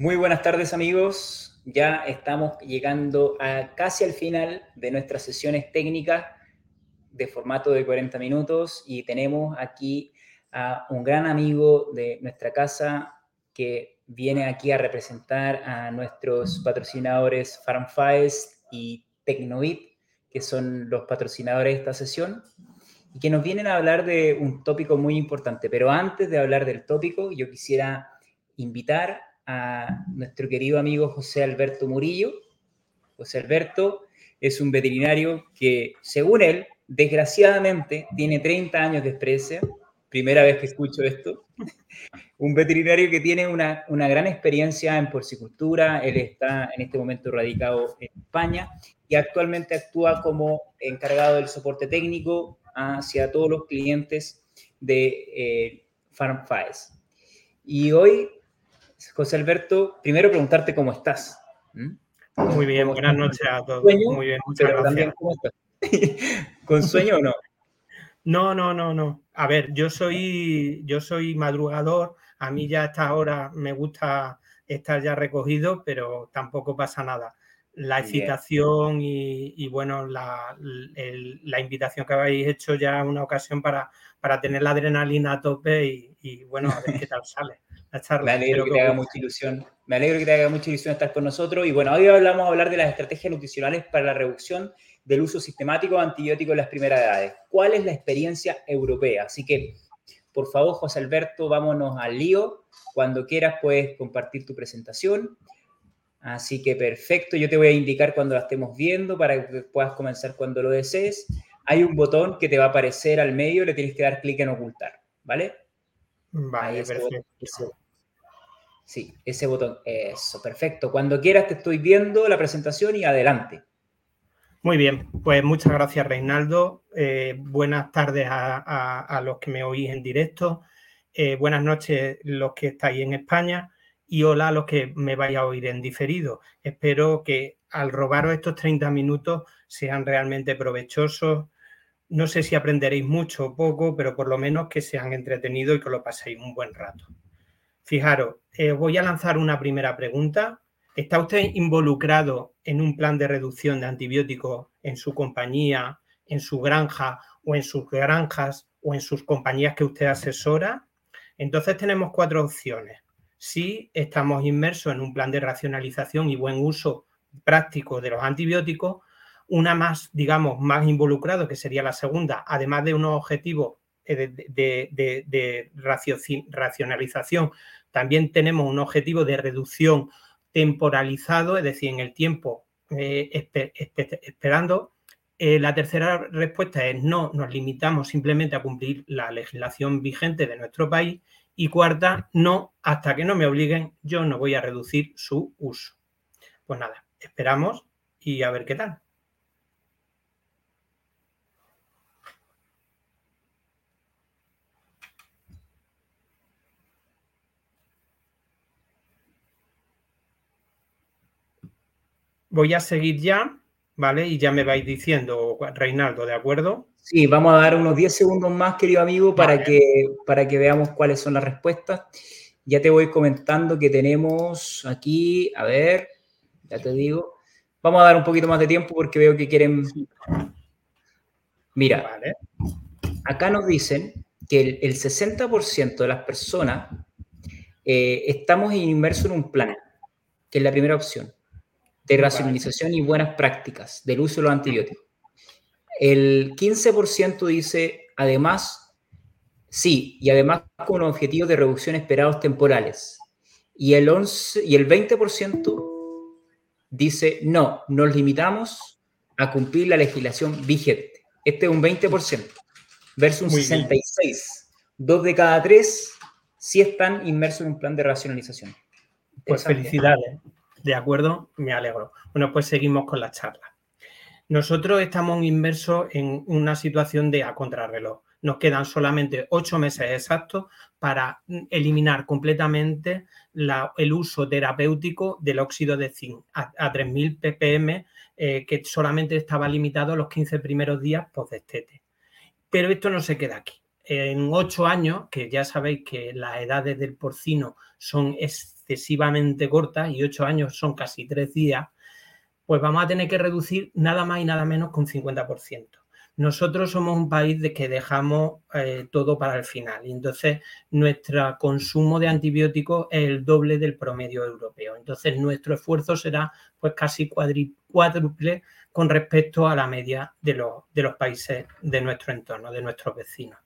Muy buenas tardes amigos. Ya estamos llegando a casi al final de nuestras sesiones técnicas de formato de 40 minutos y tenemos aquí a un gran amigo de nuestra casa que viene aquí a representar a nuestros patrocinadores FarmFaes y Tecnovit, que son los patrocinadores de esta sesión, y que nos vienen a hablar de un tópico muy importante. Pero antes de hablar del tópico, yo quisiera invitar a nuestro querido amigo José Alberto Murillo. José Alberto es un veterinario que, según él, desgraciadamente tiene 30 años de experiencia, primera vez que escucho esto, un veterinario que tiene una, una, gran experiencia en porcicultura, él está en este momento radicado en España y actualmente actúa como encargado del soporte técnico hacia todos los clientes de eh, FarmFiles. Y hoy, José Alberto, primero preguntarte cómo estás. Muy bien, buenas noches a todos. Muy bien, muchas gracias. ¿cómo estás? ¿Con sueño o no? No, no, no, no. A ver, yo soy, yo soy madrugador. A mí ya a esta hora me gusta estar ya recogido, pero tampoco pasa nada. La excitación y, bueno, la, invitación que habéis hecho ya una ocasión para, para tener la adrenalina a tope y, bueno, a ver qué tal sale. Me alegro que te haga mucha ilusión. Me alegro que te haga mucha ilusión estar con nosotros. Y bueno, hoy hablamos a hablar de las estrategias nutricionales para la reducción del uso sistemático de antibióticos en las primeras edades. ¿Cuál es la experiencia europea? Así que, por favor, José Alberto, vámonos al lío. Cuando quieras puedes compartir tu presentación. Así que perfecto, yo te voy a indicar cuando la estemos viendo para que puedas comenzar cuando lo desees. Hay un botón que te va a aparecer al medio, le tienes que dar clic en ocultar, ¿vale? Vale, perfecto. Sí, ese botón, eso, perfecto. Cuando quieras te estoy viendo la presentación y adelante. Muy bien, pues muchas gracias Reinaldo. Eh, buenas tardes a, los que me oís en directo. Eh, buenas noches los que estáis en España y hola a los que me vais a oír en diferido. Espero que al robaros estos 30 minutos sean realmente provechosos. No sé si aprenderéis mucho o poco, pero por lo menos que sean entretenidos y que lo paséis un buen rato. Fijaros, eh, voy a lanzar una primera pregunta ¿Está usted involucrado en un plan de reducción de antibióticos en su compañía, en su granja o en sus granjas o en sus compañías que usted asesora? Entonces tenemos cuatro opciones. Si estamos inmersos en un plan de racionalización y buen uso práctico de los antibióticos, una más, digamos, más involucrado, que sería la segunda, además de unos objetivos eh, de, racionalización, también tenemos un objetivo de reducción temporalizado, es decir, en el tiempo eh, esperando. Eh, la tercera respuesta es no, nos limitamos simplemente a cumplir la legislación vigente de nuestro país. Y cuarta, no, hasta que no me obliguen, yo no voy a reducir su uso. Pues nada, esperamos y a ver qué tal. Voy a seguir ya, ¿vale? Y ya me vais diciendo, Reinaldo, ¿de acuerdo? Sí, vamos a dar unos 10 segundos más, querido amigo, para, que, para que veamos cuáles son las respuestas. Ya te voy comentando que tenemos aquí, a ver, ya te digo. Vamos a dar un poquito más de tiempo porque veo que quieren... Mira, acá nos dicen que el, 60% de las personas eh, estamos inmersos en un plan, que es la primera opción de racionalización y buenas prácticas del uso de los antibióticos. El 15% dice, además, sí, y además con objetivos de reducción esperados temporales. Y el, 11, y el 20% dice, no, nos limitamos a cumplir la legislación vigente. Este es un 20% versus un 66%. Dos de cada tres sí están inmersos en un plan de racionalización. Pues felicidades. De acuerdo, me alegro. Bueno, pues seguimos con la charla. Nosotros estamos inmersos en una situación de a contrarreloj. Nos quedan solamente ocho meses exactos para eliminar completamente el uso terapéutico del óxido de zinc a, 3.000 ppm, eh, que solamente estaba limitado a los 15 primeros días post-destete. Pero esto no se queda aquí. En ocho años, que ya sabéis que las edades del porcino son excesivamente cortas y ocho años son casi tres días, pues vamos a tener que reducir nada más y nada menos con 50%. Nosotros somos un país de que dejamos eh, todo para el final y entonces nuestro consumo de antibióticos es el doble del promedio europeo. Entonces nuestro esfuerzo será pues casi cuádruple con respecto a la media de los, de los países de nuestro entorno, de nuestros vecinos.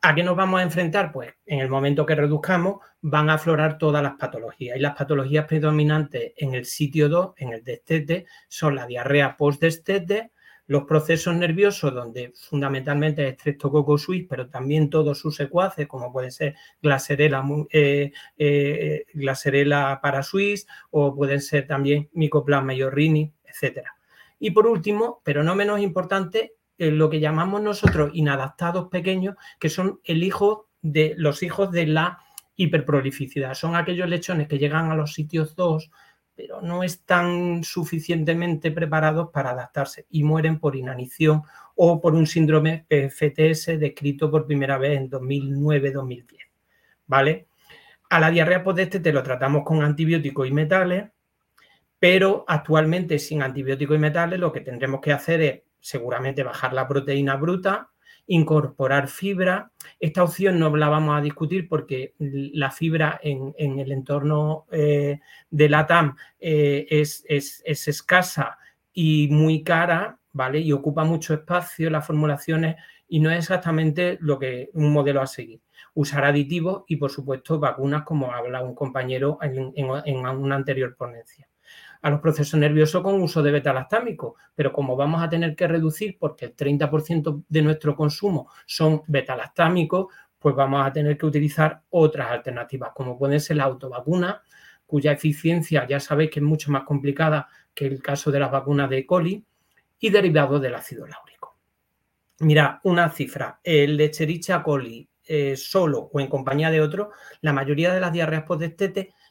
¿A qué nos vamos a enfrentar? Pues en el momento que reduzcamos van a aflorar todas las patologías y las patologías predominantes en el sitio 2, en el destete, son la diarrea post-destete, los procesos nerviosos, donde fundamentalmente es Streptococcus pero también todos sus secuaces, como puede ser Glacerella, eh, eh, o pueden ser también Mycoplasma yorrini, etc. Y por último, pero no menos importante, lo que llamamos nosotros inadaptados pequeños, que son el hijo de los hijos de la hiperprolificidad. Son aquellos lechones que llegan a los sitios 2 pero no están suficientemente preparados para adaptarse y mueren por inanición o por un síndrome FTS descrito por primera vez en 2009-2010. ¿Vale? A la diarrea post te lo tratamos con antibióticos y metales, pero actualmente sin antibióticos y metales lo que tendremos que hacer es seguramente bajar la proteína bruta, incorporar fibra. Esta opción no la vamos a discutir porque la fibra en, el entorno eh, de la TAM eh, es, escasa y muy cara, ¿vale? Y ocupa mucho espacio las formulaciones y no es exactamente lo que un modelo a seguir. Usar aditivos y, por supuesto, vacunas, como habla un compañero en una anterior ponencia a los procesos nerviosos con uso de beta-lactámico, pero como vamos a tener que reducir porque el 30% de nuestro consumo son beta-lactámicos, pues vamos a tener que utilizar otras alternativas, como pueden ser la autovacuna, cuya eficiencia ya sabéis que es mucho más complicada que el caso de las vacunas de coli, y derivados del ácido láurico. Mira, una cifra, el Lecherichia coli eh, solo o en compañía de otro, la mayoría de las diarreas post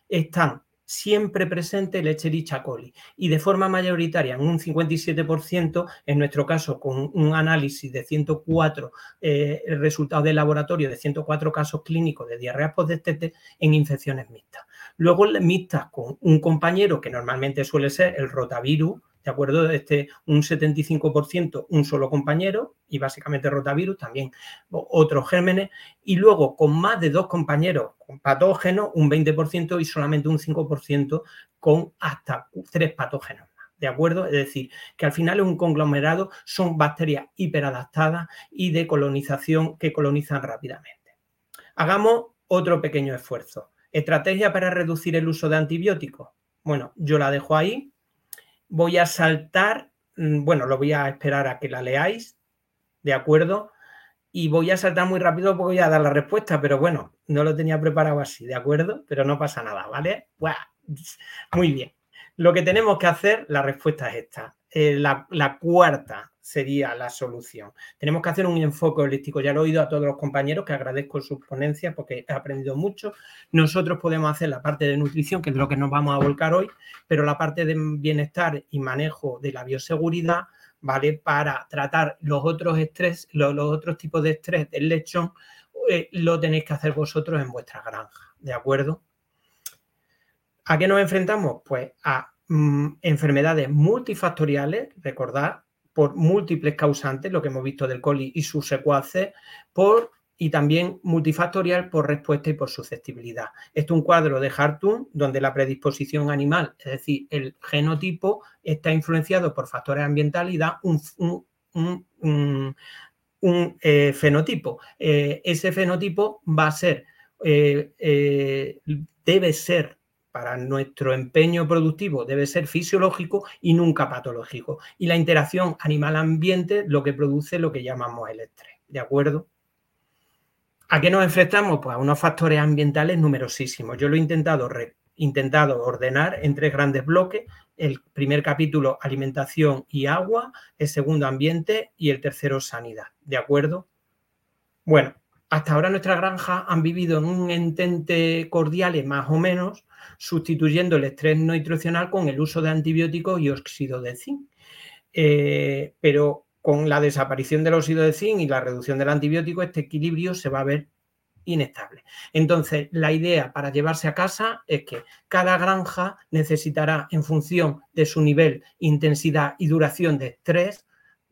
están siempre presente el Echerichia coli y de forma mayoritaria en un 57%, en nuestro caso con un análisis de 104 eh, resultados de laboratorio de 104 casos clínicos de diarrea postdestete en infecciones mixtas. Luego mixtas con un compañero que normalmente suele ser el rotavirus, ¿de acuerdo? Este, un 75%, un solo compañero, y básicamente rotavirus, también otros gérmenes, y luego con más de dos compañeros con patógenos, un 20% y solamente un 5% con hasta tres patógenos. ¿De acuerdo? Es decir, que al final es un conglomerado, son bacterias hiperadaptadas y de colonización que colonizan rápidamente. Hagamos otro pequeño esfuerzo. ¿Estrategia para reducir el uso de antibióticos? Bueno, yo la dejo ahí, voy a saltar, mm, bueno, lo voy a esperar a que la leáis, ¿de acuerdo? Y voy a saltar muy rápido porque voy a dar la respuesta, pero bueno, no lo tenía preparado así, ¿de acuerdo? Pero no pasa nada, ¿vale? Muy bien. Lo que tenemos que hacer, la respuesta es esta. Eh, la, la, cuarta sería la solución. Tenemos que hacer un enfoque holístico. Ya lo he oído a todos los compañeros, que agradezco sus ponencias porque he aprendido mucho. Nosotros podemos hacer la parte de nutrición, que es lo que nos vamos a volcar hoy, pero la parte de bienestar y manejo de la bioseguridad, ¿vale? Para tratar los otros estrés, los, otros tipos de estrés del lechón, eh, lo tenéis que hacer vosotros en vuestra granja, ¿de acuerdo? ¿A qué nos enfrentamos? Pues a Mm, enfermedades multifactoriales, recordad, por múltiples causantes, lo que hemos visto del coli y sus secuaces, por y también multifactorial por respuesta y por susceptibilidad. Esto es un cuadro de Hartung donde la predisposición animal, es decir, el genotipo, está influenciado por factores ambientales y da un, eh, fenotipo. Eh, ese fenotipo va a ser, eh, debe ser para nuestro empeño productivo debe ser fisiológico y nunca patológico. Y la interacción animal-ambiente lo que produce lo que llamamos el estrés. ¿De acuerdo? ¿A qué nos enfrentamos? Pues a unos factores ambientales numerosísimos. Yo lo he intentado, intentado ordenar en tres grandes bloques. El primer capítulo, alimentación y agua. El segundo, ambiente. Y el tercero, sanidad. ¿De acuerdo? Bueno, hasta ahora nuestras granjas han vivido en un entente cordial más o menos, sustituyendo el estrés nutricional con el uso de antibióticos y óxido de zinc. Eh, pero con la desaparición del óxido de zinc y la reducción del antibiótico, este equilibrio se va a ver inestable. Entonces, la idea para llevarse a casa es que cada granja necesitará, en función de su nivel, intensidad y duración de estrés,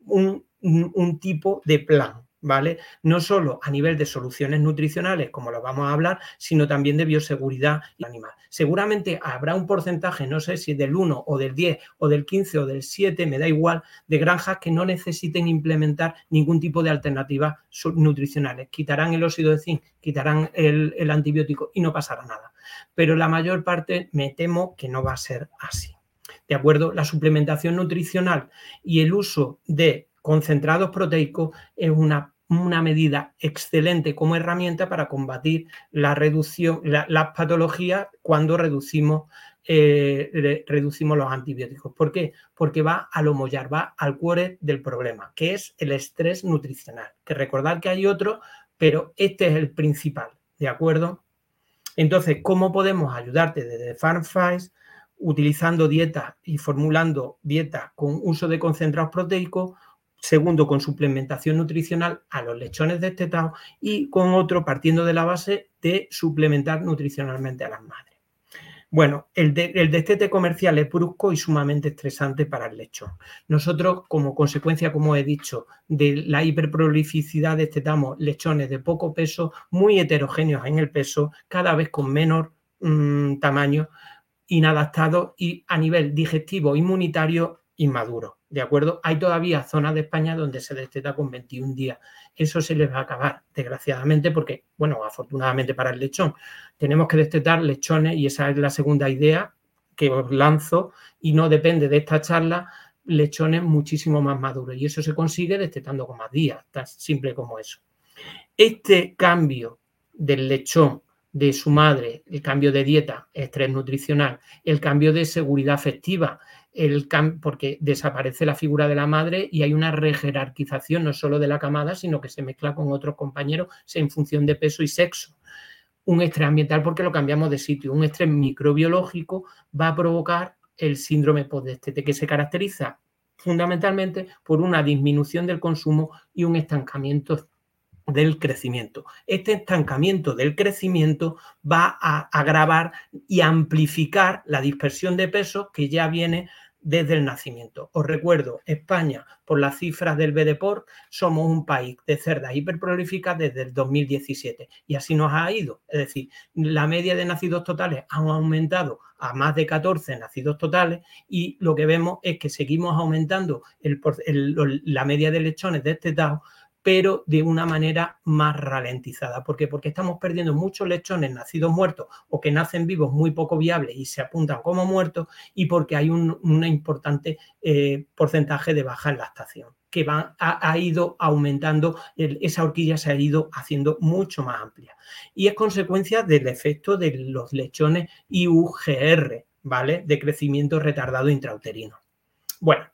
un tipo de plan. ¿Vale? No solo a nivel de soluciones nutricionales, como lo vamos a hablar, sino también de bioseguridad animal. Seguramente habrá un porcentaje, no sé si del 1 o del 10 o del 15 o del 7, me da igual, de granjas que no necesiten implementar ningún tipo de alternativas nutricionales. Quitarán el óxido de zinc, quitarán el, el antibiótico y no pasará nada. Pero la mayor parte me temo que no va a ser así. ¿De acuerdo? La suplementación nutricional y el uso de concentrados proteicos es una, una medida excelente como herramienta para combatir la reducción, las patologías cuando reducimos, eh, reducimos los antibióticos. ¿Por qué? Porque va a lo mollar, va al cuore del problema, que es el estrés nutricional. Que recordar que hay otro, pero este es el principal, ¿de acuerdo? Entonces, ¿cómo podemos ayudarte desde FarmFiles? utilizando dietas y formulando dietas con uso de concentrados proteicos segundo con suplementación nutricional a los lechones destetados y con otro partiendo de la base de suplementar nutricionalmente a las madres. Bueno, el, destete comercial es brusco y sumamente estresante para el lechón. Nosotros, como consecuencia, como he dicho, de la hiperprolificidad destetamos lechones de poco peso, muy heterogéneos en el peso, cada vez con menor mm, tamaño, inadaptados y a nivel digestivo inmunitario inmaduro. ¿De acuerdo? Hay todavía zonas de España donde se desteta con 21 días. Eso se les va a acabar, desgraciadamente, porque, bueno, afortunadamente para el lechón, tenemos que destetar lechones y esa es la segunda idea que os lanzo y no depende de esta charla, lechones muchísimo más maduros. Y eso se consigue destetando con más días, tan simple como eso. Este cambio del lechón de su madre, el cambio de dieta, estrés nutricional, el cambio de seguridad afectiva, porque desaparece la figura de la madre y hay una rejerarquización no solo de la camada, sino que se mezcla con otros compañeros en función de peso y sexo. Un estrés ambiental porque lo cambiamos de sitio. Un estrés microbiológico va a provocar el síndrome postdestete, que se caracteriza fundamentalmente por una disminución del consumo y un estancamiento del crecimiento. Este estancamiento del crecimiento va a agravar y amplificar la dispersión de peso que ya viene desde el nacimiento. Os recuerdo, España, por las cifras del BDPOR, somos un país de cerdas hiperprolíficas desde el 2017 y así nos ha ido. Es decir, la media de nacidos totales ha aumentado a más de 14 nacidos totales y lo que vemos es que seguimos aumentando la media de lechones de este destetados pero de una manera más ralentizada. ¿Por qué? Porque estamos perdiendo muchos lechones nacidos muertos o que nacen vivos muy poco viables y se apuntan como muertos y porque hay un importante eh, porcentaje de baja en lactación que ha, ido aumentando, esa horquilla se ha ido haciendo mucho más amplia. Y es consecuencia del efecto de los lechones IUGR, ¿vale? De crecimiento retardado intrauterino. Bueno,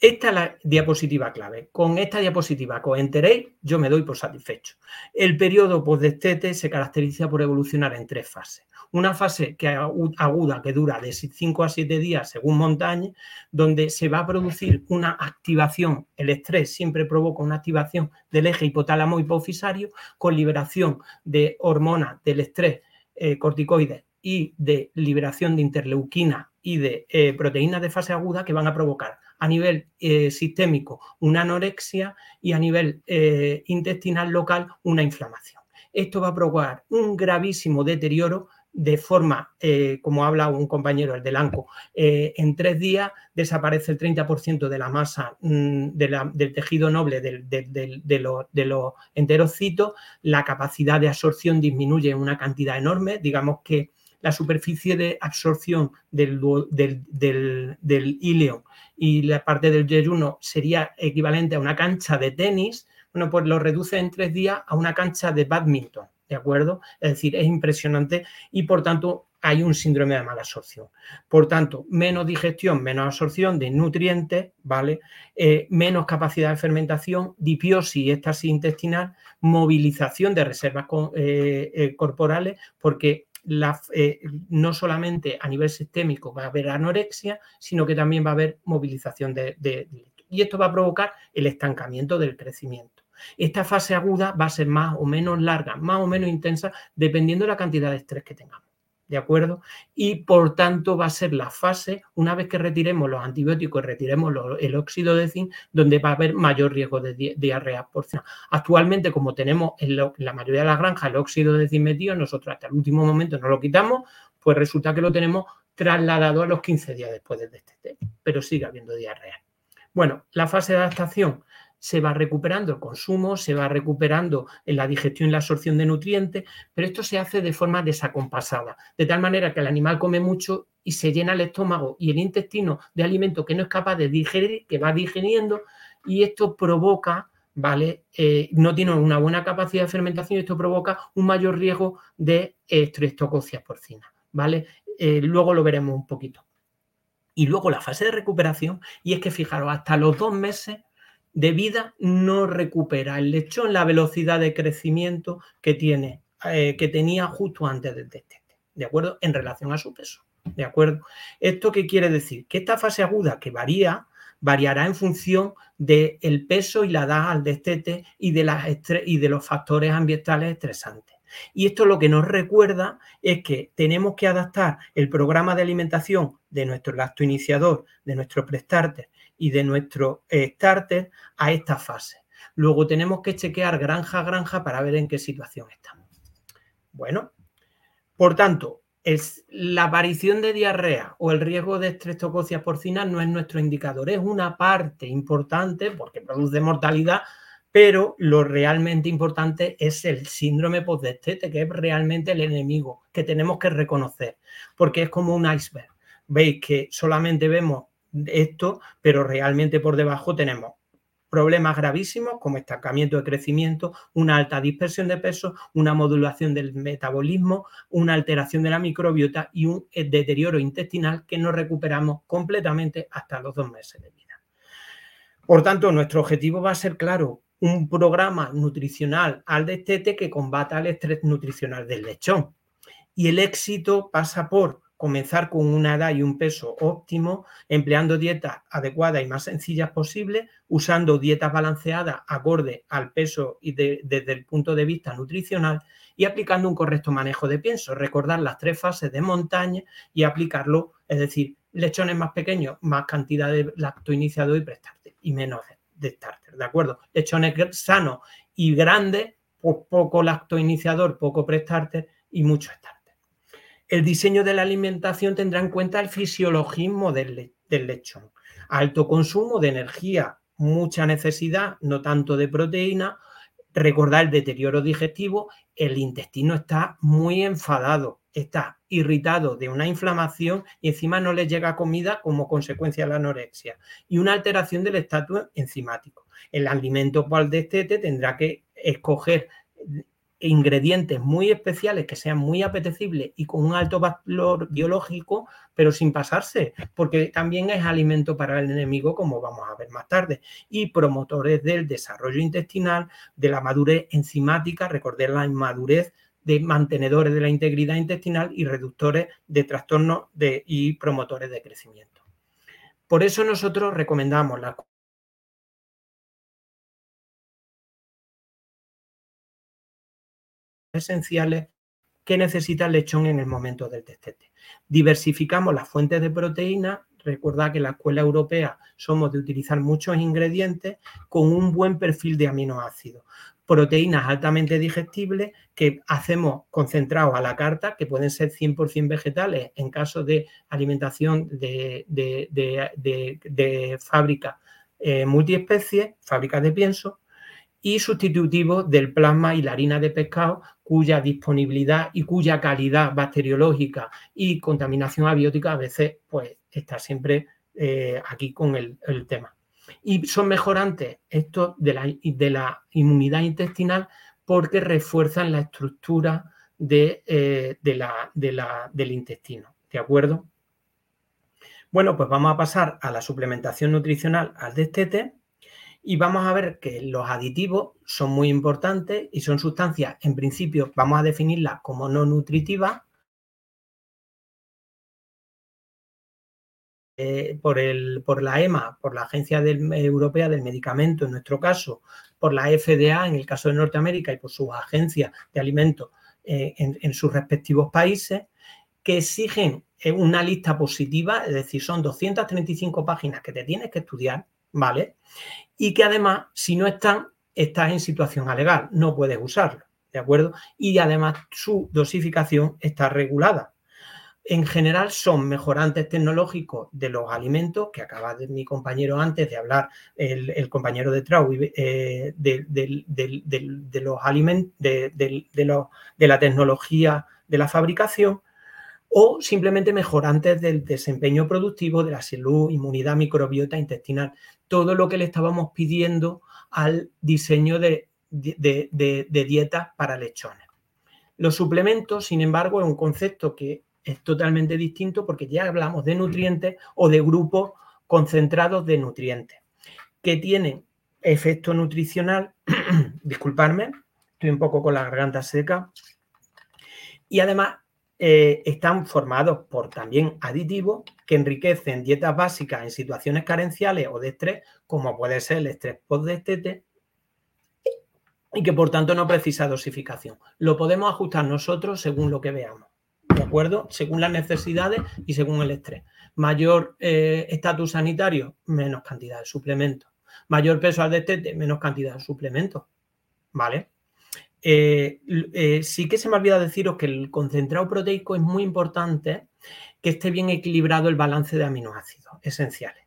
esta es la diapositiva clave. Con esta diapositiva os enteréis, yo me doy por satisfecho. El periodo postdestete se caracteriza por evolucionar en tres fases. Una fase que aguda que dura de 5 a 7 días según montaña, donde se va a producir una activación, el estrés siempre provoca una activación del eje hipotálamo hipofisario con liberación de hormonas del estrés eh, corticoides y de liberación de interleuquina y de eh, proteínas de fase aguda que van a provocar a nivel eh, sistémico una anorexia y a nivel eh, intestinal local una inflamación. Esto va a provocar un gravísimo deterioro de forma, eh, como habla un compañero, el del ANCO, en tres días desaparece el 30% de la masa mm, del tejido noble de, de, los, enterocitos, la capacidad de absorción disminuye en una cantidad enorme, digamos que la superficie de absorción del, del, del, y la parte del yeyuno sería equivalente a una cancha de tenis, bueno, pues lo reduce en tres días a una cancha de badminton, ¿de acuerdo? Es decir, es impresionante y por tanto hay un síndrome de mala absorción. Por tanto, menos digestión, menos absorción de nutrientes, ¿vale? Eh, menos capacidad de fermentación, dipiosis y éxtasis intestinal, movilización de reservas eh, eh, corporales, porque eh, no solamente a nivel sistémico va a haber anorexia, sino que también va a haber movilización de, y esto va a provocar el estancamiento del crecimiento. Esta fase aguda va a ser más o menos larga, más o menos intensa, dependiendo de la cantidad de estrés que tengamos. ¿De acuerdo? Y por tanto va a ser la fase, una vez que retiremos los antibióticos y retiremos el óxido de zinc, donde va a haber mayor riesgo de diarrea porcina. Actualmente, como tenemos en, la mayoría de las granjas el óxido de zinc metido, nosotros hasta el último momento no lo quitamos, pues resulta que lo tenemos trasladado a los 15 días después del destete, pero sigue habiendo diarrea. Bueno, la fase de adaptación se va recuperando el consumo, se va recuperando la digestión y la absorción de nutrientes, pero esto se hace de forma desacompasada, de tal manera que el animal come mucho y se llena el estómago y el intestino de alimento que no es capaz de digerir, que va digiriendo, y esto provoca, ¿vale? Eh, no tiene una buena capacidad de fermentación y esto provoca un mayor riesgo de estreptococcus porcina, ¿vale? Eh, luego lo veremos un poquito. Y luego la fase de recuperación, y es que fijaros, hasta los dos meses de vida no recupera el lechón la velocidad de crecimiento que tiene, eh, que tenía justo antes del destete, ¿de acuerdo? En relación a su peso, ¿de acuerdo? ¿Esto qué quiere decir? Que esta fase aguda que varía, variará en función del peso y la edad al destete y de, las y de los factores ambientales estresantes. Y esto lo que nos recuerda es que tenemos que adaptar el programa de alimentación de nuestro lactoiniciador, de nuestro prestarter y de nuestro starter a esta fase. Luego tenemos que chequear granja a granja para ver en qué situación estamos. Bueno, por tanto, la aparición de diarrea o el riesgo de estreptococcus porcina no es nuestro indicador, es una parte importante porque produce mortalidad, pero lo realmente importante es el síndrome postdestete, que es realmente el enemigo que tenemos que reconocer, porque es como un iceberg. Veis que solamente vemos esto, pero realmente por debajo tenemos problemas gravísimos como estancamiento de crecimiento, una alta dispersión de peso, una modulación del metabolismo, una alteración de la microbiota y un eh, deterioro intestinal que no recuperamos completamente hasta los dos meses de vida. Por tanto, nuestro objetivo va a ser claro, un programa nutricional al destete que combata el estrés nutricional del lechón. Y el éxito pasa por comenzar con una edad y un peso óptimo, empleando dietas adecuadas y más sencillas posibles, usando dietas balanceadas acorde al peso y desde el punto de vista nutricional y aplicando un correcto manejo de pienso. Recordar las tres fases de montaña y aplicarlo, es decir, lechones más pequeños, más cantidad de lactoiniciador y prestarte y menos de starter, ¿de acuerdo? Lechones sanos y grandes, pues poco lactoiniciador, poco prestarter y mucho starter el diseño de la alimentación tendrá en cuenta el fisiologismo del, lechón. Alto consumo de energía, mucha necesidad, no tanto de proteína. Recordar el deterioro digestivo, el intestino está muy enfadado, está irritado de una inflamación y encima no le llega comida como consecuencia de la anorexia y una alteración del estatus enzimático. El alimento cual destete tendrá que escoger ingredientes muy especiales que sean muy apetecibles y con un alto valor biológico, pero sin pasarse, porque también es alimento para el enemigo, como vamos a ver más tarde, y promotores del desarrollo intestinal, de la madurez enzimática, recordar la inmadurez de mantenedores de la integridad intestinal y reductores de trastornos y promotores de crecimiento. Por eso nosotros recomendamos la esenciales que necesita el lechón en el momento del destete. Diversificamos las fuentes de proteína. Recuerda que en la escuela europea somos de utilizar muchos ingredientes con un buen perfil de aminoácidos. Proteínas altamente digestibles que hacemos concentrados a la carta, que pueden ser 100% vegetales en caso de alimentación de, de, fábrica eh, multiespecie, fábricas de pienso, y sustitutivos del plasma y la harina de pescado, cuya disponibilidad y cuya calidad bacteriológica y contaminación abiótica a veces pues, está siempre eh, aquí con el, tema. Y son mejorantes estos de la, de la, inmunidad intestinal porque refuerzan la estructura de, eh, la, del intestino. ¿De acuerdo? Bueno, pues vamos a pasar a la suplementación nutricional al destete y vamos a ver que los aditivos son muy importantes y son sustancias, en principio, vamos a definirlas como no nutritivas. eh, por, el, por la EMA, por la Agencia Europea del Medicamento en nuestro caso, por la FDA en el caso de Norteamérica y por sus agencias de alimentos eh, en, sus respectivos países, que exigen eh, una lista positiva, es decir, son 235 páginas que te tienes que estudiar, ¿vale? Y que además, si no están, estás en situación alegal, no puedes usarlo, ¿de acuerdo? Y además su dosificación está regulada en general son mejorantes tecnológicos de los alimentos, que acaba de mi compañero antes de hablar, el, compañero de Trau, eh, de, los alimentos, de, la tecnología de la fabricación, o simplemente mejorantes del desempeño productivo, de la salud, inmunidad, microbiota intestinal, todo lo que le estábamos pidiendo al diseño de, dietas para lechones. Los suplementos, sin embargo, es un concepto que es totalmente distinto porque ya hablamos de nutrientes o de grupos concentrados de nutrientes que tienen efecto nutricional, disculparme, estoy un poco con la garganta seca, y además eh, están formados por también aditivos que enriquecen dietas básicas en situaciones carenciales o de estrés, como puede ser el estrés post-destete, y que por tanto no precisa dosificación. Lo podemos ajustar nosotros según lo que veamos. ¿de acuerdo? Según las necesidades y según el estrés. Mayor eh, estatus sanitario, menos cantidad de suplementos. Mayor peso al destete, menos cantidad de suplementos, ¿vale? Eh, eh, sí que se me olvida deciros que el concentrado proteico es muy importante que esté bien equilibrado el balance de aminoácidos esenciales.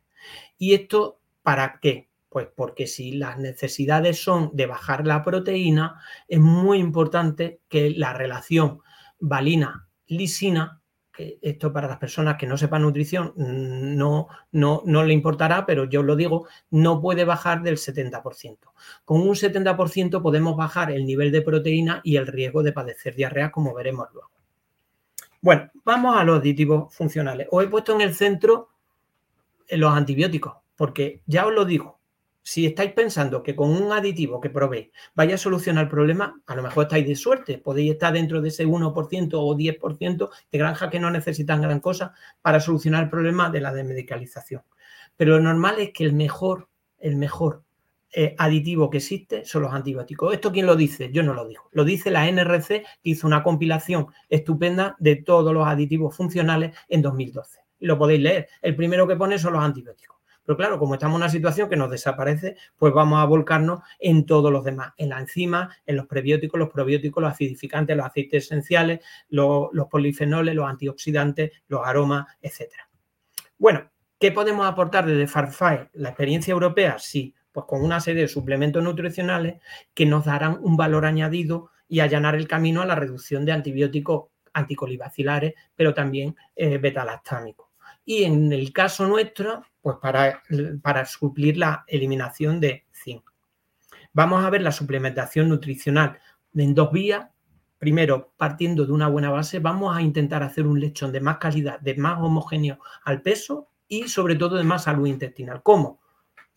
¿Y esto para qué? Pues porque si las necesidades son de bajar la proteína, es muy importante que la relación valina lisina, que esto para las personas que no sepan nutrición no, no, no le importará, pero yo lo digo, no puede bajar del 70%. Con un 70% podemos bajar el nivel de proteína y el riesgo de padecer diarrea, como veremos luego. Bueno, vamos a los aditivos funcionales. Os he puesto en el centro los antibióticos, porque ya os lo digo, si estáis pensando que con un aditivo que probéis vaya a solucionar el problema, a lo mejor estáis de suerte. Podéis estar dentro de ese 1% o 10% de granjas que no necesitan gran cosa para solucionar el problema de la desmedicalización. Pero lo normal es que el mejor, el mejor eh, aditivo que existe son los antibióticos. ¿Esto quién lo dice? Yo no lo digo. Lo dice la NRC, que hizo una compilación estupenda de todos los aditivos funcionales en 2012. Lo podéis leer. El primero que pone son los antibióticos. Pero claro, como estamos en una situación que nos desaparece, pues vamos a volcarnos en todos los demás, en la enzima, en los prebióticos, los probióticos, los acidificantes, los aceites esenciales, los, polifenoles, los antioxidantes, los aromas, etc. Bueno, ¿qué podemos aportar desde Farfai? La experiencia europea, sí, pues con una serie de suplementos nutricionales que nos darán un valor añadido y allanar el camino a la reducción de antibióticos anticolibacilares, pero también eh, betalactámicos. Y en el caso nuestro, pues para, para suplir la eliminación de zinc. Vamos a ver la suplementación nutricional en dos vías. Primero, partiendo de una buena base, vamos a intentar hacer un lechón de más calidad, de más homogéneo al peso y sobre todo de más salud intestinal. ¿Cómo?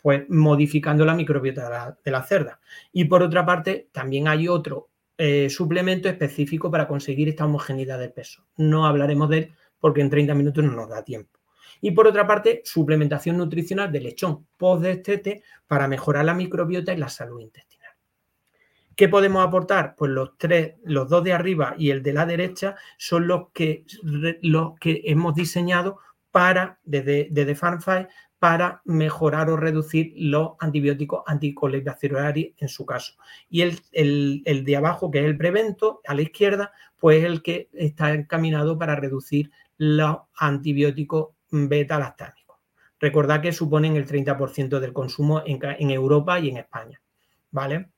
Pues modificando la microbiota de la, cerda. Y por otra parte, también hay otro eh, suplemento específico para conseguir esta homogeneidad de peso. No hablaremos de él porque en 30 minutos no nos da tiempo. Y por otra parte, suplementación nutricional de lechón post-destete para mejorar la microbiota y la salud intestinal. ¿Qué podemos aportar? Pues los tres, los dos de arriba y el de la derecha son los que, los que hemos diseñado para, desde, desde para mejorar o reducir los antibióticos anticolegiacelulares en su caso. Y el, el, de abajo, que es el prevento, a la izquierda, pues el que está encaminado para reducir los antibióticos beta-lactámicos. Recordad que suponen el 30% del consumo en, Europa y en España. ¿Vale?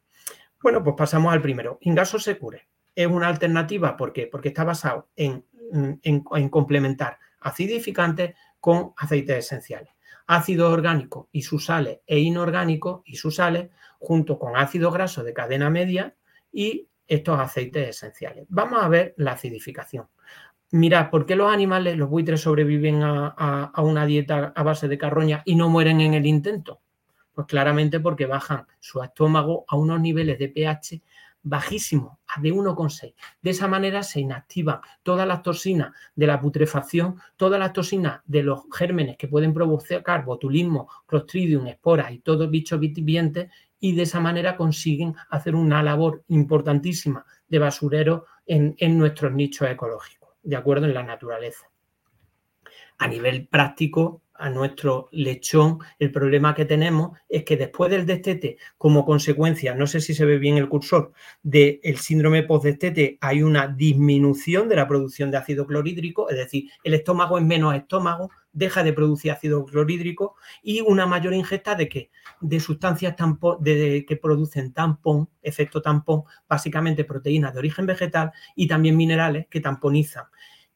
Bueno, pues pasamos al primero. Ingaso Secure es una alternativa, ¿por qué? Porque está basado en, en, complementar acidificantes con aceites esenciales. Ácidos orgánicos y sus sales e inorgánicos y sus sales junto con ácidos grasos de cadena media y estos aceites esenciales. Vamos a ver la acidificación. Mirad, ¿por qué los animales, los buitres, sobreviven a, una dieta a base de carroña y no mueren en el intento? Pues claramente porque bajan su estómago a unos niveles de pH bajísimo, de 1,6. De esa manera se inactivan todas las toxinas de la putrefacción, todas las toxinas de los gérmenes que pueden provocar botulismo, clostridium, esporas y todos bichos vivientes y de esa manera consiguen hacer una labor importantísima de basurero en, en nuestros nichos ecológicos, de acuerdo en la naturaleza. A nivel práctico, a nuestro lechón, el problema que tenemos es que después del destete, como consecuencia, no sé si se ve bien el cursor, del síndrome postdestete, hay una disminución de la producción de ácido clorhídrico, es decir, el estómago es menos estómago, deja de producir ácido clorhídrico y una mayor ingesta de qué? De sustancias de, que producen tampón, efecto tampón, básicamente proteínas de origen vegetal y también minerales que tamponizan.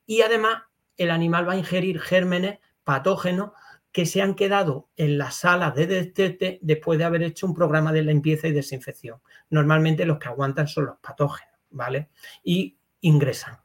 Y además el animal va a ingerir gérmenes patógenos que se han quedado en las salas de destete después de haber hecho un programa de limpieza y desinfección. Normalmente los que aguantan son los patógenos, ¿vale? Y ingresan.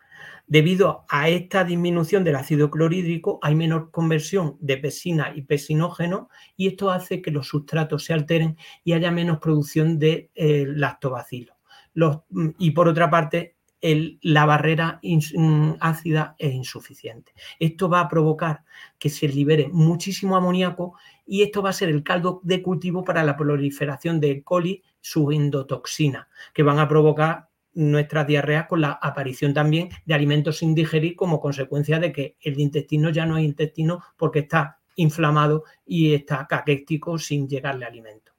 Debido a esta disminución del ácido clorhídrico, hay menor conversión de pesina y pesinógeno y esto hace que los sustratos se alteren y haya menos producción de eh, lactobacilos. Mm, y por otra parte, la barrera mm, ácida es insuficiente. Esto va a provocar que se libere muchísimo amoníaco y esto va a ser el caldo de cultivo para la proliferación de coli, su endotoxina, que van a provocar nuestras diarreas con la aparición también de alimentos sin digerir como consecuencia de que el intestino ya no es intestino porque está inflamado y está caquético sin llegarle alimento.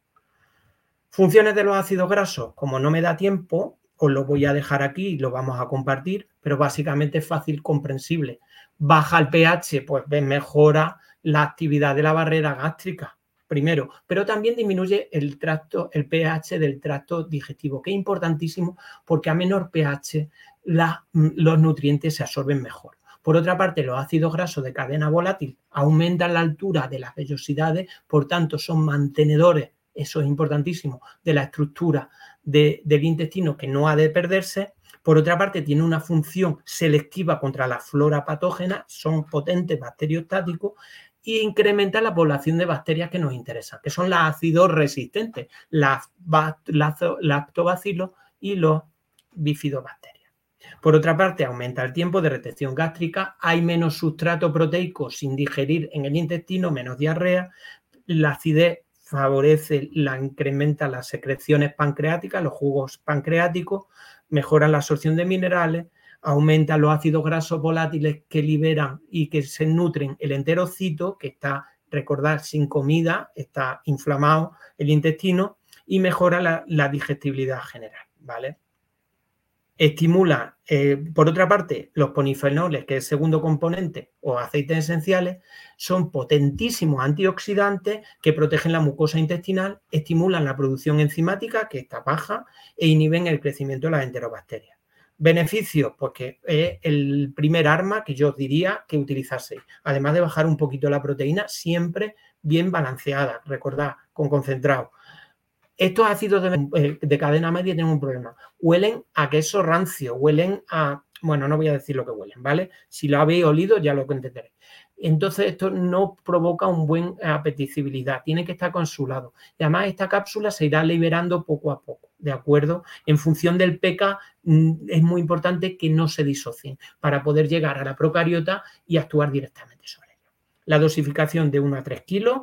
Funciones de los ácidos grasos, como no me da tiempo, os lo voy a dejar aquí y lo vamos a compartir, pero básicamente es fácil comprensible. Baja el pH, pues mejora la actividad de la barrera gástrica, primero, pero también disminuye el tracto, el pH del tracto digestivo, que es importantísimo porque a menor pH los nutrientes se absorben mejor. Por otra parte, los ácidos grasos de cadena volátil aumentan la altura de las vellosidades, por tanto, son mantenedores, eso es importantísimo, de la estructura del intestino que no ha de perderse. Por otra parte, tiene una función selectiva contra la flora patógena, son potentes bacteriostáticos e incrementa la población de bacterias que nos interesan, que son las ácidos resistentes, las lactobacilos y los bifidobacterias. Por otra parte, aumenta el tiempo de retención gástrica, hay menos sustrato proteico sin digerir en el intestino, menos diarrea, la acidez favorece, la incrementa las secreciones pancreáticas, los jugos pancreáticos, mejora la absorción de minerales, aumenta los ácidos grasos volátiles que liberan y que se nutren el enterocito, que está, recordar, sin comida, está inflamado el intestino, y mejora la, la digestibilidad general, ¿vale? Estimula, eh, por otra parte, los ponifenoles, que es el segundo componente, o aceites esenciales, son potentísimos antioxidantes que protegen la mucosa intestinal, estimulan la producción enzimática, que está baja, e inhiben el crecimiento de las enterobacterias. Beneficios, pues que es el primer arma que yo diría que utilizase, además de bajar un poquito la proteína, siempre bien balanceada, recordad, con concentrado estos ácidos eh, de, cadena media tienen un problema. Huelen a queso rancio, huelen a... Bueno, no voy a decir lo que huelen, ¿vale? Si lo habéis olido ya lo entenderéis. Entonces esto no provoca un buen apetecibilidad, tiene que estar con su lado. Y además esta cápsula se irá liberando poco a poco, ¿de acuerdo? En función del PK mm, es muy importante que no se disocien para poder llegar a la procariota y actuar directamente sobre ella. La dosificación de 1 a 3 kilos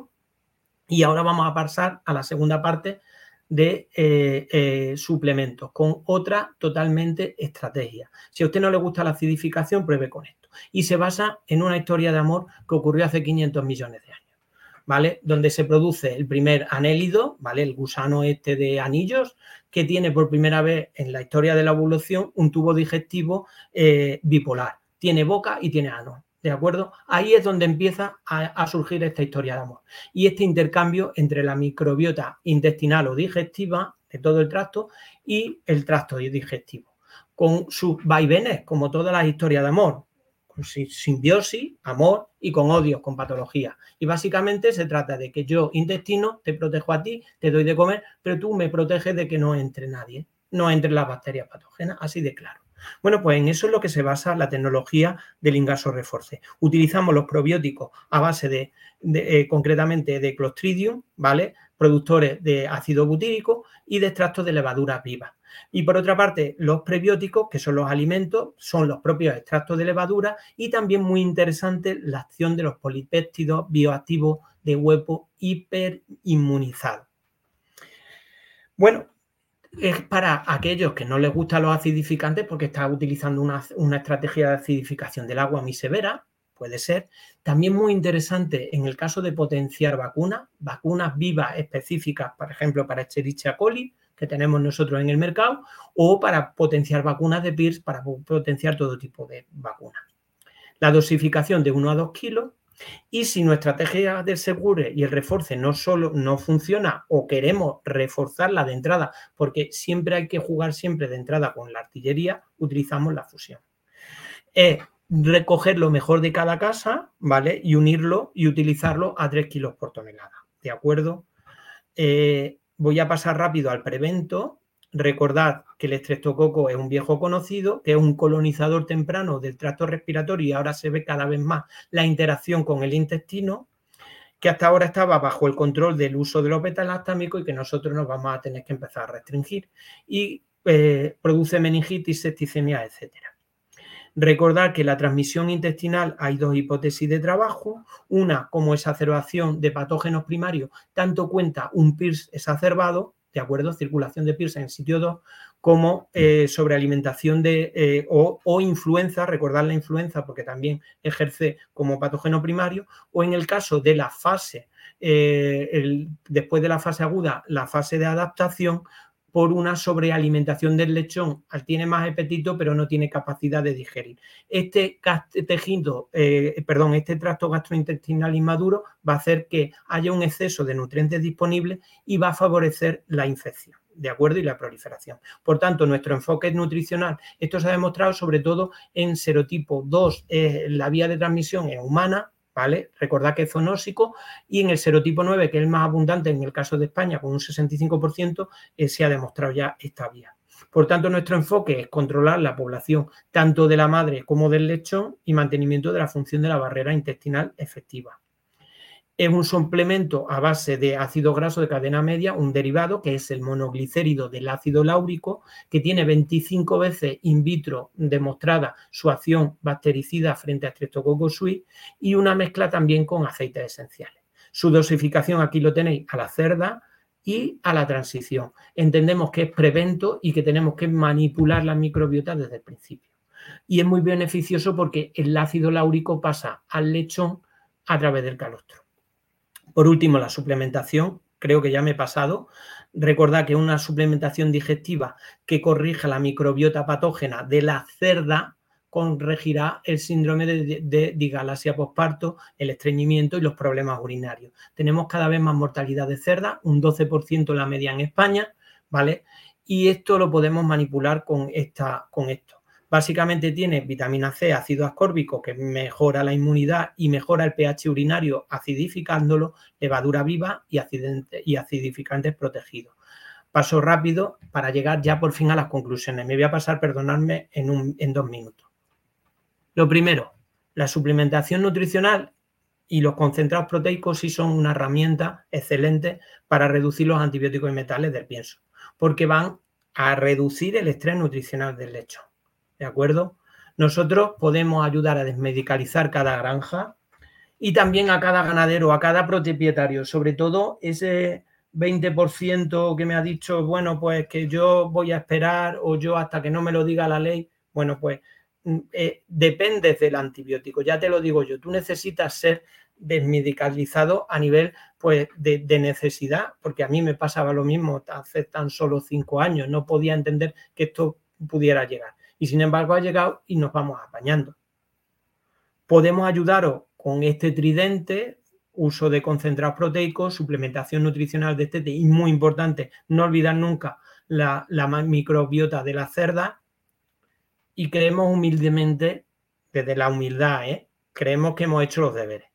y ahora vamos a pasar a la segunda parte de eh, eh, suplementos con otra totalmente estrategia. Si a usted no le gusta la acidificación, pruebe con esto. Y se basa en una historia de amor que ocurrió hace 500 millones de años, ¿vale? Donde se produce el primer anélido, ¿vale? El gusano este de anillos, que tiene por primera vez en la historia de la evolución un tubo digestivo eh, bipolar. Tiene boca y tiene ano. ¿De acuerdo? Ahí es donde empieza a, surgir esta historia de amor. Y este intercambio entre la microbiota intestinal o digestiva de todo el tracto y el tracto digestivo. Con sus vaivenes, como todas las historias de amor. Con simbiosis, amor y con odios, con patología. Y básicamente se trata de que yo, intestino, te protejo a ti, te doy de comer, pero tú me proteges de que no entre nadie, no entre las bacterias patógenas, así de claro. Bueno, pues en eso es lo que se basa la tecnología del ingaso reforce. Utilizamos los probióticos a base de, eh, concretamente, de Clostridium, ¿vale? productores de ácido butírico y de extractos de levaduras vivas. Y por otra parte, los prebióticos, que son los alimentos, son los propios extractos de levadura y también muy interesante la acción de los polipéptidos bioactivos de huevo hiperinmunizado. Bueno, es para aquellos que no les gustan los acidificantes porque está utilizando una, una estrategia de acidificación del agua muy severa, puede ser. También muy interesante en el caso de potenciar vacunas, vacunas vivas específicas, por ejemplo, para Escherichia coli, que tenemos nosotros en el mercado, o para potenciar vacunas de PIRS, para potenciar todo tipo de vacunas. La dosificación de 1 a 2 kilos. Y si nuestra estrategia del segure y el refuerce no solo no funciona o queremos reforzarla de entrada, porque siempre hay que jugar siempre de entrada con la artillería, utilizamos la fusión. Es recoger lo mejor de cada casa, ¿vale? Y unirlo y utilizarlo a 3 kilos por tonelada, ¿de acuerdo? Eh, voy a pasar rápido al prevento. Recordad que el estreptococo es un viejo conocido, que es un colonizador temprano del tracto respiratorio y ahora se ve cada vez más la interacción con el intestino, que hasta ahora estaba bajo el control del uso de los betalastámicos y que nosotros nos vamos a tener que empezar a restringir y eh, produce meningitis, septicemia, etcétera. Recordar que la transmisión intestinal hay dos hipótesis de trabajo. Una, como exacerbación de patógenos primarios, tanto cuenta un PIRS exacerbado, de acuerdo, circulación de PIRS en sitio 2, como eh, sobrealimentación de, eh, o, influenza, recordar la influenza porque también ejerce como patógeno primario, o en el caso de la fase, eh, después de la fase aguda, la fase de adaptación, por una sobrealimentación del lechón. Tiene más apetito, pero no tiene capacidad de digerir. Este tejido, eh, perdón, este tracto gastrointestinal inmaduro va a hacer que haya un exceso de nutrientes disponibles y va a favorecer la infección. ¿De acuerdo? Y la proliferación. Por tanto, nuestro enfoque nutricional, esto se ha demostrado sobre todo en serotipo 2, la vía de transmisión es humana, ¿vale? Recordad que es zoonósico y en el serotipo 9, que es el más abundante en el caso de España, con un 65%, eh, se ha demostrado ya esta vía. Por tanto, nuestro enfoque es controlar la población tanto de la madre como del lechón y mantenimiento de la función de la barrera intestinal efectiva es un suplemento a base de ácido graso de cadena media, un derivado que es el monoglicérido del ácido láurico, que tiene 25 veces in vitro demostrada su acción bactericida frente a Streptococcus suis y una mezcla también con aceites esenciales. Su dosificación aquí lo tenéis a la cerda y a la transición. Entendemos que es prevento y que tenemos que manipular la microbiota desde el principio. Y es muy beneficioso porque el ácido láurico pasa al lechón a través del calostro. Por último, la suplementación, creo que ya me he pasado. Recordad que una suplementación digestiva que corrija la microbiota patógena de la cerda corregirá el síndrome de, digalasia posparto, el estreñimiento y los problemas urinarios. Tenemos cada vez más mortalidad de cerda, un 12% la media en España, ¿vale? Y esto lo podemos manipular con, esta, con esto. Básicamente tiene vitamina C, ácido ascórbico, que mejora la inmunidad y mejora el pH urinario acidificándolo, levadura viva y, acidificantes protegidos. Paso rápido para llegar ya por fin a las conclusiones. Me voy a pasar, perdonadme, en, en dos minutos. Lo primero, la suplementación nutricional y los concentrados proteicos sí son una herramienta excelente para reducir los antibióticos y metales del pienso, porque van a reducir el estrés nutricional del lecho. ¿De acuerdo? Nosotros podemos ayudar a desmedicalizar cada granja y también a cada ganadero, a cada propietario, sobre todo ese 20% que me ha dicho, bueno, pues que yo voy a esperar o yo hasta que no me lo diga la ley, bueno, pues mm, eh, depende del antibiótico, ya te lo digo yo, tú necesitas ser desmedicalizado a nivel pues de, de, necesidad, porque a mí me pasaba lo mismo hace tan solo cinco años, no podía entender que esto pudiera llegar y sin embargo ha llegado y nos vamos apañando. Podemos ayudaros con este tridente, uso de concentrados proteicos, suplementación nutricional de este y muy importante, no olvidar nunca la, microbiota de la cerda y creemos humildemente, desde la humildad, ¿eh? creemos que hemos hecho los deberes.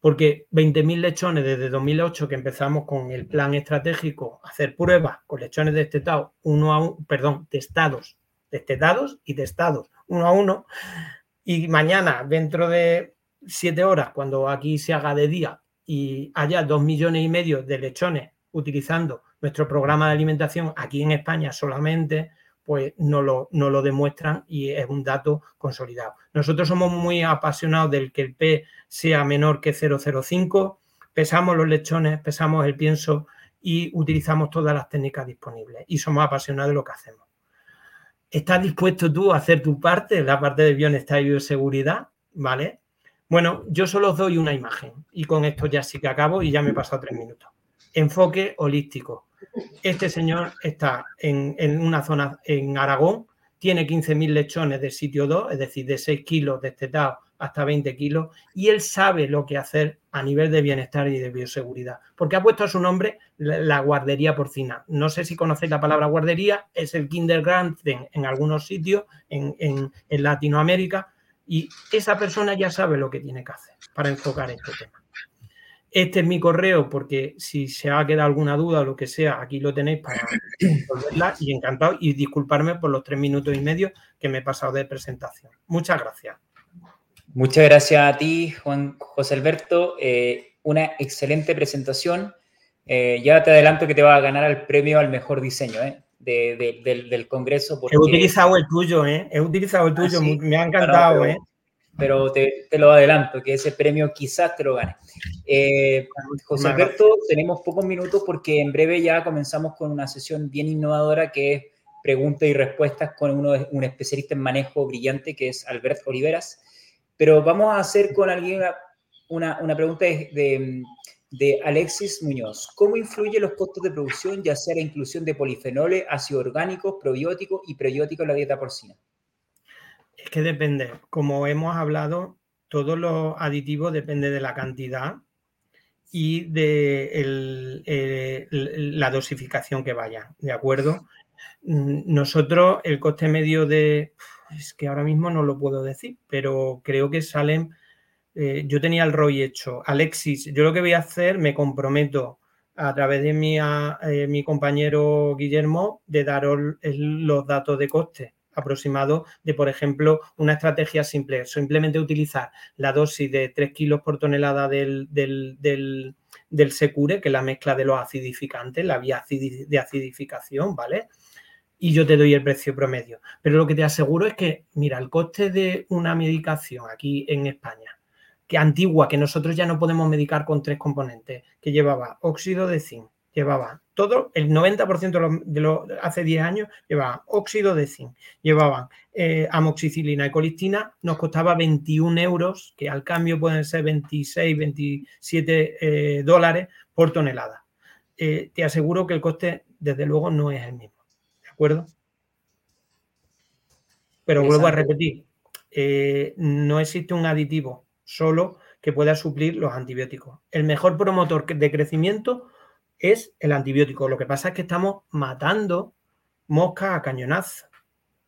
Porque 20.000 lechones desde 2008 que empezamos con el plan estratégico, hacer pruebas con lechones destetados, uno a uno, perdón, testados destetados y testados uno a uno. Y mañana, dentro de siete horas, cuando aquí se haga de día, y haya dos millones y medio de lechones utilizando nuestro programa de alimentación aquí en España solamente, pues no lo, no lo demuestran y es un dato consolidado. Nosotros somos muy apasionados del que el P sea menor que 0,05, pesamos los lechones, pesamos el pienso y utilizamos todas las técnicas disponibles y somos apasionados de lo que hacemos. ¿Estás dispuesto tú a hacer tu parte, la parte de bienestar y bioseguridad? ¿Vale? Bueno, yo solo os doy una imagen y con esto ya sí que acabo y ya me he pasado tres minutos. Enfoque holístico. Este señor está en, una zona en Aragón, tiene 15.000 lechones de sitio 2, es decir, de 6 kilos destetado hasta 20 kilos, y él sabe lo que hacer a nivel de bienestar y de bioseguridad, porque ha puesto a su nombre la, guardería porcina. No sé si conocéis la palabra guardería, es el kindergarten en algunos sitios en, en Latinoamérica, y esa persona ya sabe lo que tiene que hacer para enfocar este tema. Este es mi correo porque si se ha quedado alguna duda o lo que sea, aquí lo tenéis para resolverla y encantado y disculparme por los tres minutos y medio que me he pasado de presentación. Muchas gracias. Muchas gracias a ti, Juan José Alberto. Eh, una excelente presentación. Eh, ya te adelanto que te va a ganar el premio al mejor diseño ¿eh? del, Congreso. He utilizado el tuyo, ¿eh? He utilizado el tuyo, ah, me ha encantado, pero te, lo adelanto, que ese premio quizás te lo gane. Eh, José Alberto, tenemos pocos minutos porque en breve ya comenzamos con una sesión bien innovadora que es preguntas y respuestas con uno, un especialista en manejo brillante que es Albert Oliveras. Pero vamos a hacer con alguien una, una pregunta de, de, Alexis Muñoz. ¿Cómo influyen los costos de producción, ya sea la inclusión de polifenoles, ácidos orgánicos, probióticos y prebióticos en la dieta porcina? Es que depende. Como hemos hablado, todos los aditivos dependen de la cantidad y de eh, la dosificación que vaya, ¿de acuerdo? Mm, nosotros, el coste medio de, es que ahora mismo no lo puedo decir, pero creo que salen, eh, yo tenía el ROI hecho. Alexis, yo lo que voy a hacer, me comprometo a través de mi, eh, mi compañero Guillermo de daros los datos de coste aproximado de, por ejemplo, una estrategia simple, simplemente utilizar la dosis de 3 kilos por tonelada del, del, secure, que es la mezcla de los acidificantes, la vía de acidificación, ¿vale? Y yo te doy el precio promedio. Pero lo que te aseguro es que, mira, el coste de una medicación aquí en España, que antigua, que nosotros ya no podemos medicar con tres componentes, que llevaba óxido de zinc, llevaba todo, el 90% de los, hace 10 años llevaban óxido de zinc, llevaban eh, amoxicilina y colistina, nos costaba 21 euros, que al cambio pueden ser 26, 27 eh, dólares por tonelada. Eh, te aseguro que el coste, desde luego, no es el mismo. Pero vuelvo a repetir, no existe un aditivo solo que pueda suplir los antibióticos. El mejor promotor de crecimiento es el antibiótico. Lo que pasa es que estamos matando moscas a cañonazo.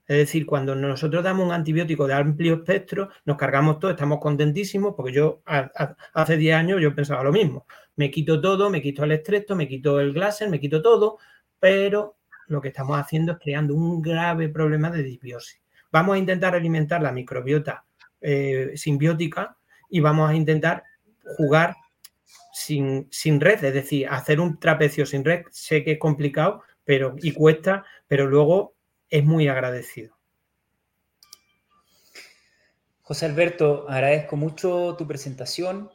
Es decir, cuando nosotros damos un antibiótico de amplio espectro, nos cargamos todo, estamos contentísimos, porque yo hace 10 años yo pensaba lo mismo. Me quito todo, me quito el estreto, me quito el glaser, me quito todo, pero lo que estamos haciendo es creando un grave problema de disbiosis. Vamos a intentar alimentar la microbiota eh, simbiótica y vamos a intentar jugar sin, sin red, es decir, hacer un trapecio sin red sé que es complicado pero, y cuesta, pero luego es muy agradecido. José Alberto, agradezco mucho tu presentación.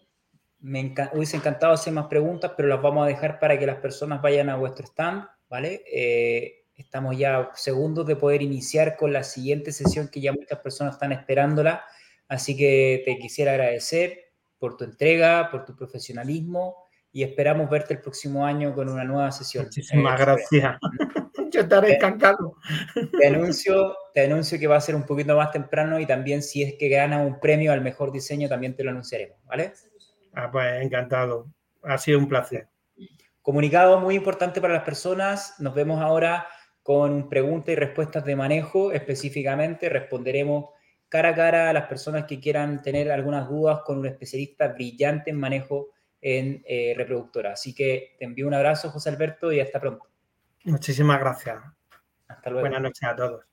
Me hubiese encantado hacer más preguntas, pero las vamos a dejar para que las personas vayan a vuestro stand, ¿vale? Eh, estamos ya segundos de poder iniciar con la siguiente sesión que ya muchas personas están esperándola. Así que te quisiera agradecer por tu entrega, por tu profesionalismo y esperamos verte el próximo año con una nueva sesión. Muchísimas gracias. Yo estaré encantado. Te anuncio, te anuncio que va a ser un poquito más temprano y también si es que gana un premio al mejor diseño también te lo anunciaremos, ¿vale? Ah, pues encantado. Ha sido un placer. Comunicado muy importante para las personas. Nos vemos ahora con preguntas y respuestas de manejo. Específicamente responderemos cara a cara a las personas que quieran tener algunas dudas con un especialista brillante en manejo en eh, reproductora. Así que te envío un abrazo, José Alberto, y hasta pronto. Muchísimas gracias. Hasta luego. Buenas noches a todos.